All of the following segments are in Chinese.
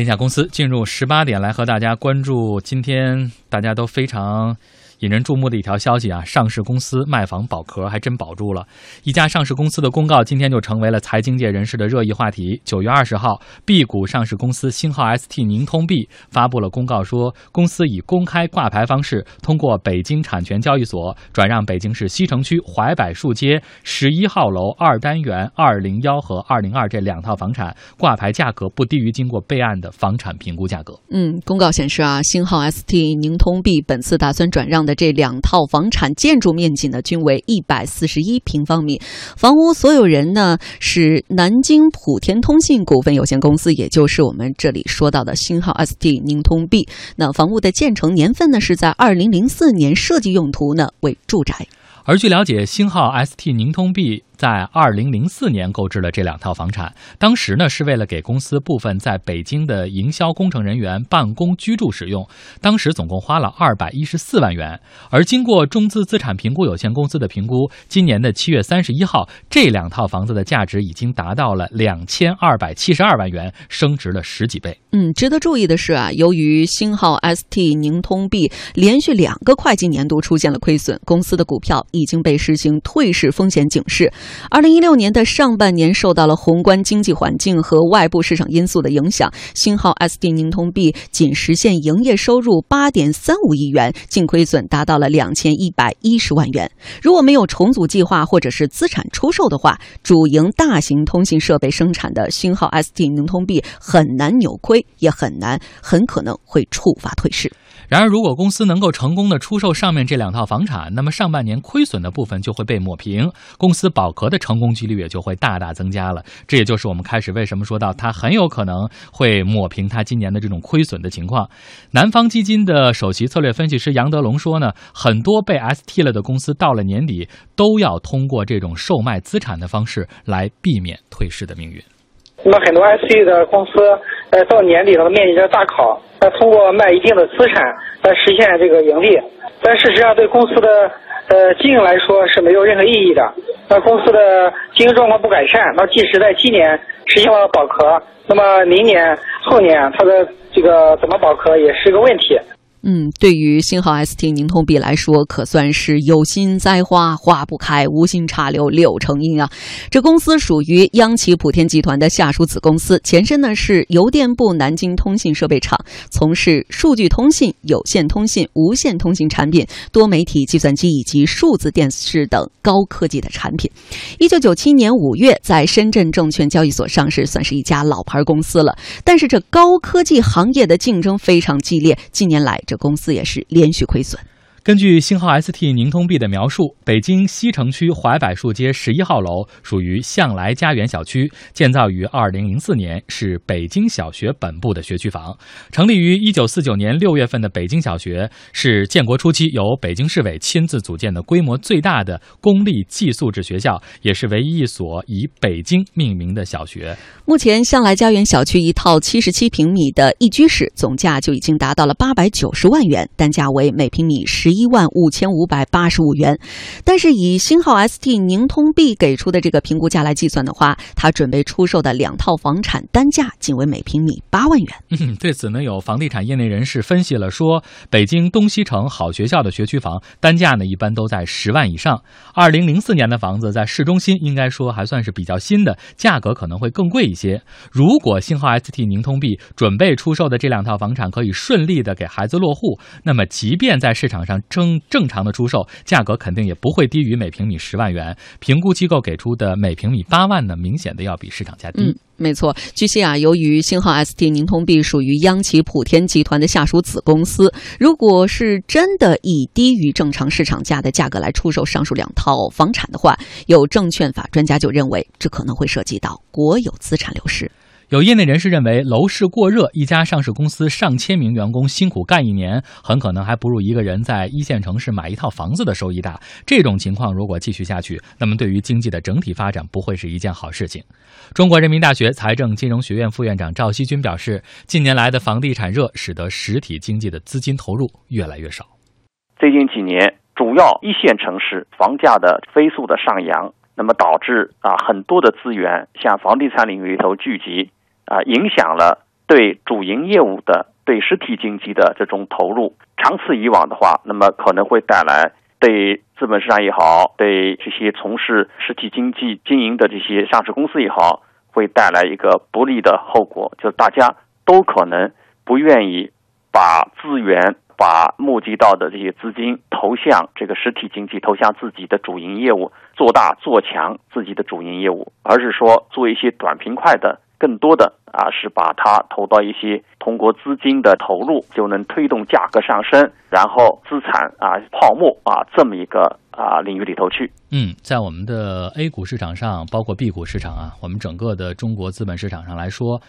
天下公司进入十八点来和大家关注今天大家都非常。引人注目的一条消息啊，上市公司卖房保壳还真保住了。一家上市公司的公告今天就成为了财经界人士的热议话题。九月二十号，B 股上市公司星号 ST 宁通 B 发布了公告，说公司以公开挂牌方式，通过北京产权交易所转让北京市西城区淮柏树街十一号楼二单元二零幺和二零二这两套房产，挂牌价格不低于经过备案的房产评估价格。嗯，公告显示啊，星号 ST 宁通 B 本次打算转让的。这两套房产建筑面积呢，均为一百四十一平方米。房屋所有人呢是南京普天通信股份有限公司，也就是我们这里说到的星号 ST 宁通 B。那房屋的建成年份呢是在二零零四年，设计用途呢为住宅。而据了解，星号 ST 宁通 B。在二零零四年购置了这两套房产，当时呢是为了给公司部分在北京的营销工程人员办公居住使用，当时总共花了二百一十四万元。而经过中资资产评估有限公司的评估，今年的七月三十一号，这两套房子的价值已经达到了两千二百七十二万元，升值了十几倍。嗯，值得注意的是啊，由于星号 ST 宁通 B 连续两个会计年度出现了亏损，公司的股票已经被实行退市风险警示。二零一六年的上半年受到了宏观经济环境和外部市场因素的影响，星号 SD 宁通 B 仅实现营业收入八点三五亿元，净亏损达到了两千一百一十万元。如果没有重组计划或者是资产出售的话，主营大型通信设备生产的星号 SD 宁通 B 很难扭亏，也很难，很可能会触发退市。然而，如果公司能够成功的出售上面这两套房产，那么上半年亏损的部分就会被抹平，公司保壳的成功几率也就会大大增加了。这也就是我们开始为什么说到它很有可能会抹平它今年的这种亏损的情况。南方基金的首席策略分析师杨德龙说呢，很多被 ST 了的公司到了年底都要通过这种售卖资产的方式来避免退市的命运。那么很多 ST 的公司，呃，到年底了面临着大考。呃，通过卖一定的资产来实现这个盈利，但事实上对公司的呃经营来说是没有任何意义的。那公司的经营状况不改善，那即使在今年实现了保壳，那么明年、后年它的这个怎么保壳也是一个问题。嗯，对于星号 ST 宁通币来说，可算是有心栽花花不开，无心插柳柳成荫啊！这公司属于央企普天集团的下属子公司，前身呢是邮电部南京通信设备厂，从事数据通信、有线通信、无线通信产品、多媒体计算机以及数字电视等高科技的产品。一九九七年五月在深圳证券交易所上市，算是一家老牌公司了。但是这高科技行业的竞争非常激烈，近年来。这公司也是连续亏损。根据星号 ST 宁通 B 的描述，北京西城区淮柏树街十一号楼属于向来家园小区，建造于二零零四年，是北京小学本部的学区房。成立于一九四九年六月份的北京小学，是建国初期由北京市委亲自组建的规模最大的公立寄宿制学校，也是唯一一所以北京命名的小学。目前，向来家园小区一套七十七平米的一居室总价就已经达到了八百九十万元，单价为每平米十。一万五千五百八十五元，但是以星号 ST 宁通 B 给出的这个评估价来计算的话，他准备出售的两套房产单价仅为每平米八万元。嗯，对此呢，有房地产业内人士分析了说，北京东西城好学校的学区房单价呢一般都在十万以上。二零零四年的房子在市中心，应该说还算是比较新的，价格可能会更贵一些。如果星号 ST 宁通 B 准备出售的这两套房产可以顺利的给孩子落户，那么即便在市场上正正常的出售价格肯定也不会低于每平米十万元，评估机构给出的每平米八万呢，明显的要比市场价低。没错。据悉啊，由于星号 ST 宁通 B 属于央企普天集团的下属子公司，如果是真的以低于正常市场价的价格来出售上述两套房产的话，有证券法专家就认为，这可能会涉及到国有资产流失。有业内人士认为，楼市过热，一家上市公司上千名员工辛苦干一年，很可能还不如一个人在一线城市买一套房子的收益大。这种情况如果继续下去，那么对于经济的整体发展不会是一件好事情。中国人民大学财政金融学院副院长赵锡军表示，近年来的房地产热使得实体经济的资金投入越来越少。最近几年，主要一线城市房价的飞速的上扬，那么导致啊很多的资源向房地产领域里头聚集。啊，影响了对主营业务的、对实体经济的这种投入，长此以往的话，那么可能会带来对资本市场也好，对这些从事实体经济经营的这些上市公司也好，会带来一个不利的后果，就是大家都可能不愿意把资源。把募集到的这些资金投向这个实体经济，投向自己的主营业务，做大做强自己的主营业务，而是说做一些短平快的，更多的啊是把它投到一些通过资金的投入就能推动价格上升，然后资产啊泡沫啊这么一个啊领域里头去。嗯，在我们的 A 股市场上，包括 B 股市场啊，我们整个的中国资本市场上来说。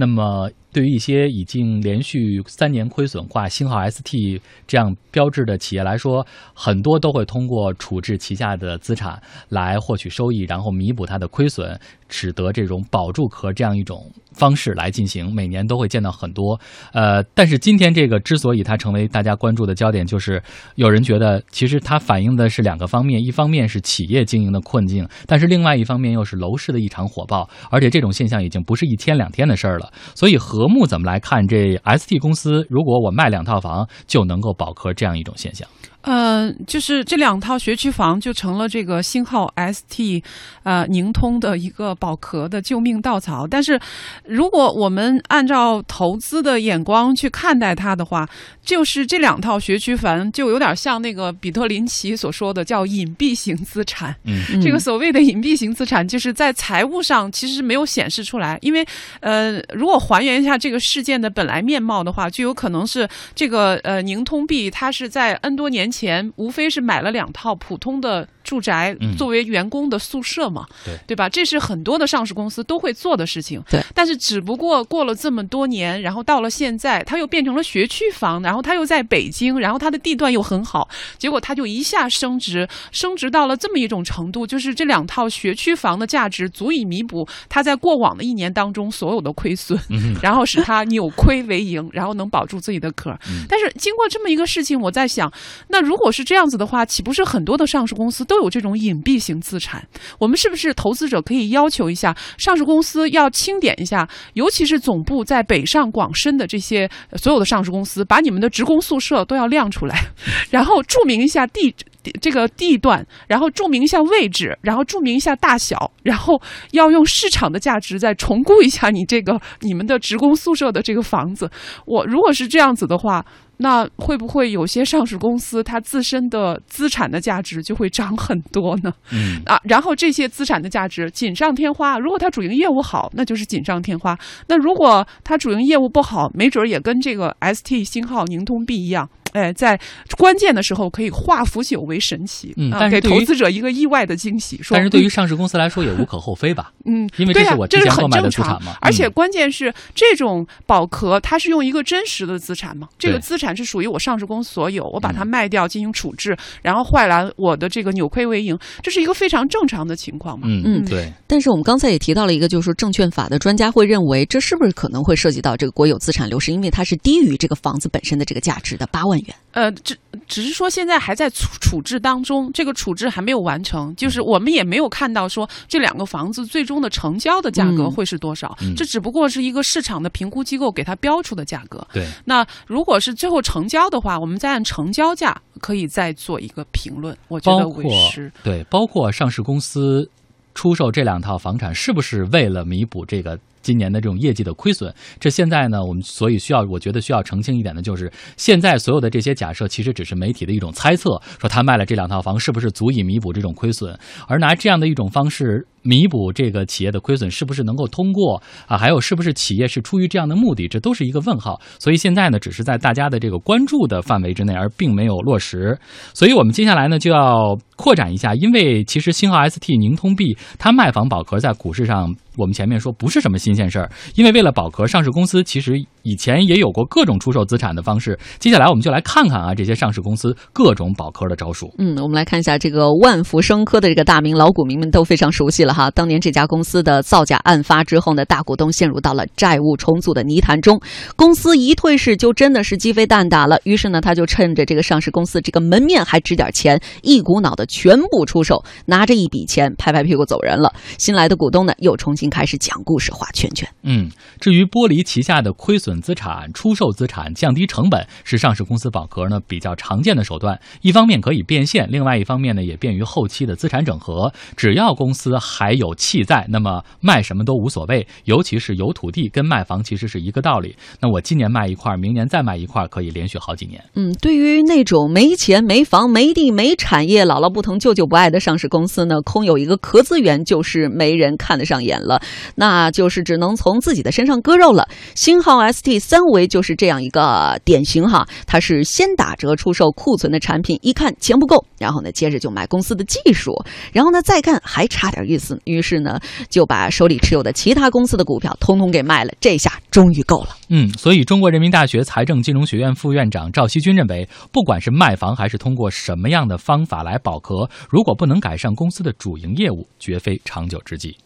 那么，对于一些已经连续三年亏损挂星号 ST 这样标志的企业来说，很多都会通过处置旗下的资产来获取收益，然后弥补它的亏损，使得这种保住壳这样一种方方式来进行。每年都会见到很多。呃，但是今天这个之所以它成为大家关注的焦点，就是有人觉得其实它反映的是两个方面：一方面是企业经营的困境，但是另外一方面又是楼市的一场火爆，而且这种现象已经不是一天两天的事儿了。所以，和睦怎么来看这 ST 公司？如果我卖两套房就能够保壳这样一种现象？呃，就是这两套学区房就成了这个星号 ST，呃，宁通的一个保壳的救命稻草。但是，如果我们按照投资的眼光去看待它的话，就是这两套学区房就有点像那个比特林奇所说的叫隐蔽型资产。嗯，这个所谓的隐蔽型资产，就是在财务上其实是没有显示出来。因为，呃，如果还原一下这个事件的本来面貌的话，就有可能是这个呃宁通币它是在 N 多年。前无非是买了两套普通的住宅作为员工的宿舍嘛，对对吧？这是很多的上市公司都会做的事情。对，但是只不过过了这么多年，然后到了现在，它又变成了学区房，然后它又在北京，然后它的地段又很好，结果它就一下升值，升值到了这么一种程度，就是这两套学区房的价值足以弥补它在过往的一年当中所有的亏损，然后使它扭亏为盈，然后能保住自己的壳。但是经过这么一个事情，我在想，那。如果是这样子的话，岂不是很多的上市公司都有这种隐蔽型资产？我们是不是投资者可以要求一下上市公司要清点一下，尤其是总部在北上广深的这些所有的上市公司，把你们的职工宿舍都要亮出来，然后注明一下地这个地段，然后注明一下位置，然后注明一下大小，然后要用市场的价值再重估一下你这个你们的职工宿舍的这个房子。我如果是这样子的话。那会不会有些上市公司它自身的资产的价值就会涨很多呢？嗯啊，然后这些资产的价值锦上添花。如果它主营业务好，那就是锦上添花；那如果它主营业务不好，没准也跟这个 ST 星号宁通币一样。哎，在关键的时候可以化腐朽为神奇，嗯，但是给投资者一个意外的惊喜。但是对于上市公司来说也无可厚非吧？嗯，因为这是我之前购买的资产嘛。而且关键是这种保壳，它是用一个真实的资产嘛？这个资产是属于我上市公司所有，我把它卖掉进行处置，然后换来我的这个扭亏为盈，这是一个非常正常的情况嘛？嗯嗯，对。但是我们刚才也提到了一个，就是说证券法的专家会认为，这是不是可能会涉及到这个国有资产流失？因为它是低于这个房子本身的这个价值的八万元。呃，只。只是说现在还在处处置当中，这个处置还没有完成，就是我们也没有看到说这两个房子最终的成交的价格会是多少，这只不过是一个市场的评估机构给它标出的价格。对，那如果是最后成交的话，我们再按成交价可以再做一个评论。我觉得为师对，包括上市公司出售这两套房产，是不是为了弥补这个？今年的这种业绩的亏损，这现在呢，我们所以需要，我觉得需要澄清一点的就是，现在所有的这些假设其实只是媒体的一种猜测，说他卖了这两套房是不是足以弥补这种亏损，而拿这样的一种方式弥补这个企业的亏损，是不是能够通过啊？还有是不是企业是出于这样的目的，这都是一个问号。所以现在呢，只是在大家的这个关注的范围之内，而并没有落实。所以我们接下来呢，就要扩展一下，因为其实星号 ST、宁通 B 它卖房保壳在股市上。我们前面说不是什么新鲜事儿，因为为了保壳，上市公司其实以前也有过各种出售资产的方式。接下来我们就来看看啊，这些上市公司各种保壳的招数。嗯，我们来看一下这个万福生科的这个大名，老股民们都非常熟悉了哈。当年这家公司的造假案发之后呢，大股东陷入到了债务重组的泥潭中，公司一退市就真的是鸡飞蛋打了。于是呢，他就趁着这个上市公司这个门面还值点钱，一股脑的全部出售，拿着一笔钱拍拍屁股走人了。新来的股东呢，又重新开始讲故事、画圈圈。嗯，至于剥离旗下的亏损资产、出售资产、降低成本，是上市公司保壳呢比较常见的手段。一方面可以变现，另外一方面呢也便于后期的资产整合。只要公司还还有气在，那么卖什么都无所谓。尤其是有土地，跟卖房其实是一个道理。那我今年卖一块，明年再卖一块，可以连续好几年。嗯，对于那种没钱、没房、没地、没产业、姥姥不疼、舅舅不爱的上市公司呢，空有一个壳资源就是没人看得上眼了，那就是只能从自己的身上割肉了。星号 ST 三维就是这样一个典型哈，它是先打折出售库存的产品，一看钱不够，然后呢接着就买公司的技术，然后呢再看还差点意思，于是呢就把手里持有的其他公司的股票通通给卖了，这下终于够了。嗯，所以中国人民大学财政金融学院副院长赵锡军认为，不管是卖房还是通过什么样的方法来保壳，如果不能改善公司的主营业务，绝非长久之计。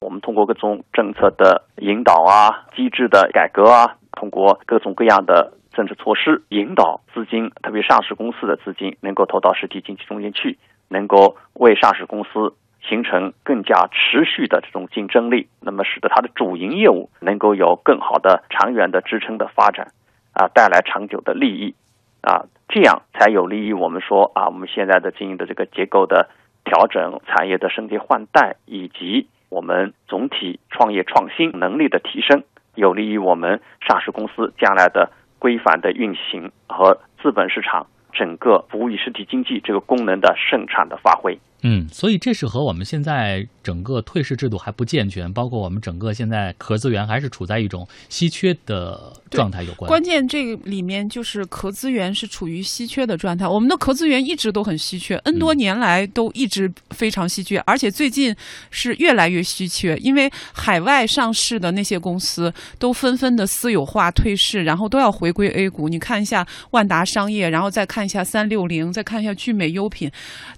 我们通过各种政策的引导啊，机制的改革啊，通过各种各样的政策措施引导资金，特别上市公司的资金能够投到实体经济中间去，能够为上市公司形成更加持续的这种竞争力，那么使得它的主营业务能够有更好的长远的支撑的发展，啊，带来长久的利益，啊，这样才有利于我们说啊，我们现在的经营的这个结构的调整、产业的升级换代以及。我们总体创业创新能力的提升，有利于我们上市公司将来的规范的运行和资本市场整个服务于实体经济这个功能的盛产的发挥。嗯，所以这是和我们现在整个退市制度还不健全，包括我们整个现在壳资源还是处在一种稀缺的状态有关。关键这个里面就是壳资源是处于稀缺的状态，我们的壳资源一直都很稀缺，N 多年来都一直非常稀缺，而且最近是越来越稀缺，因为海外上市的那些公司都纷纷的私有化退市，然后都要回归 A 股。你看一下万达商业，然后再看一下三六零，再看一下聚美优品，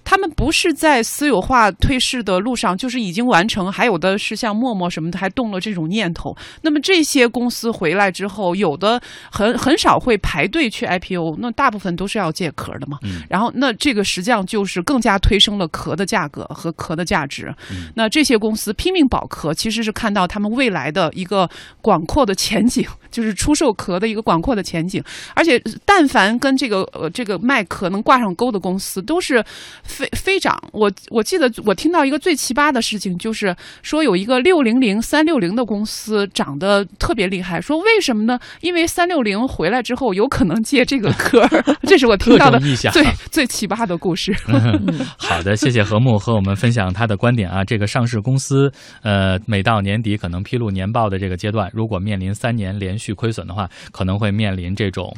他们不是在。在私有化退市的路上，就是已经完成，还有的是像陌陌什么的，还动了这种念头。那么这些公司回来之后，有的很很少会排队去 IPO，那大部分都是要借壳的嘛。然后，那这个实际上就是更加推升了壳的价格和壳的价值。那这些公司拼命保壳，其实是看到他们未来的一个广阔的前景，就是出售壳的一个广阔的前景。而且，但凡跟这个呃这个卖壳能挂上钩的公司，都是飞飞涨。我我记得我听到一个最奇葩的事情，就是说有一个六零零三六零的公司涨得特别厉害，说为什么呢？因为三六零回来之后有可能借这个壳，这是我听到的最最奇葩的故事。好的，谢谢何木和我们分享他的观点啊。这个上市公司呃，每到年底可能披露年报的这个阶段，如果面临三年连续亏损的话，可能会面临这种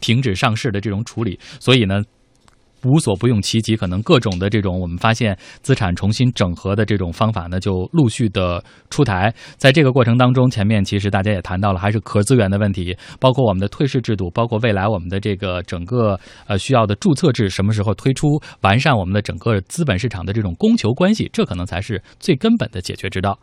停止上市的这种处理。所以呢。无所不用其极，可能各种的这种我们发现资产重新整合的这种方法呢，就陆续的出台。在这个过程当中，前面其实大家也谈到了，还是壳资源的问题，包括我们的退市制度，包括未来我们的这个整个呃需要的注册制什么时候推出，完善我们的整个资本市场的这种供求关系，这可能才是最根本的解决之道。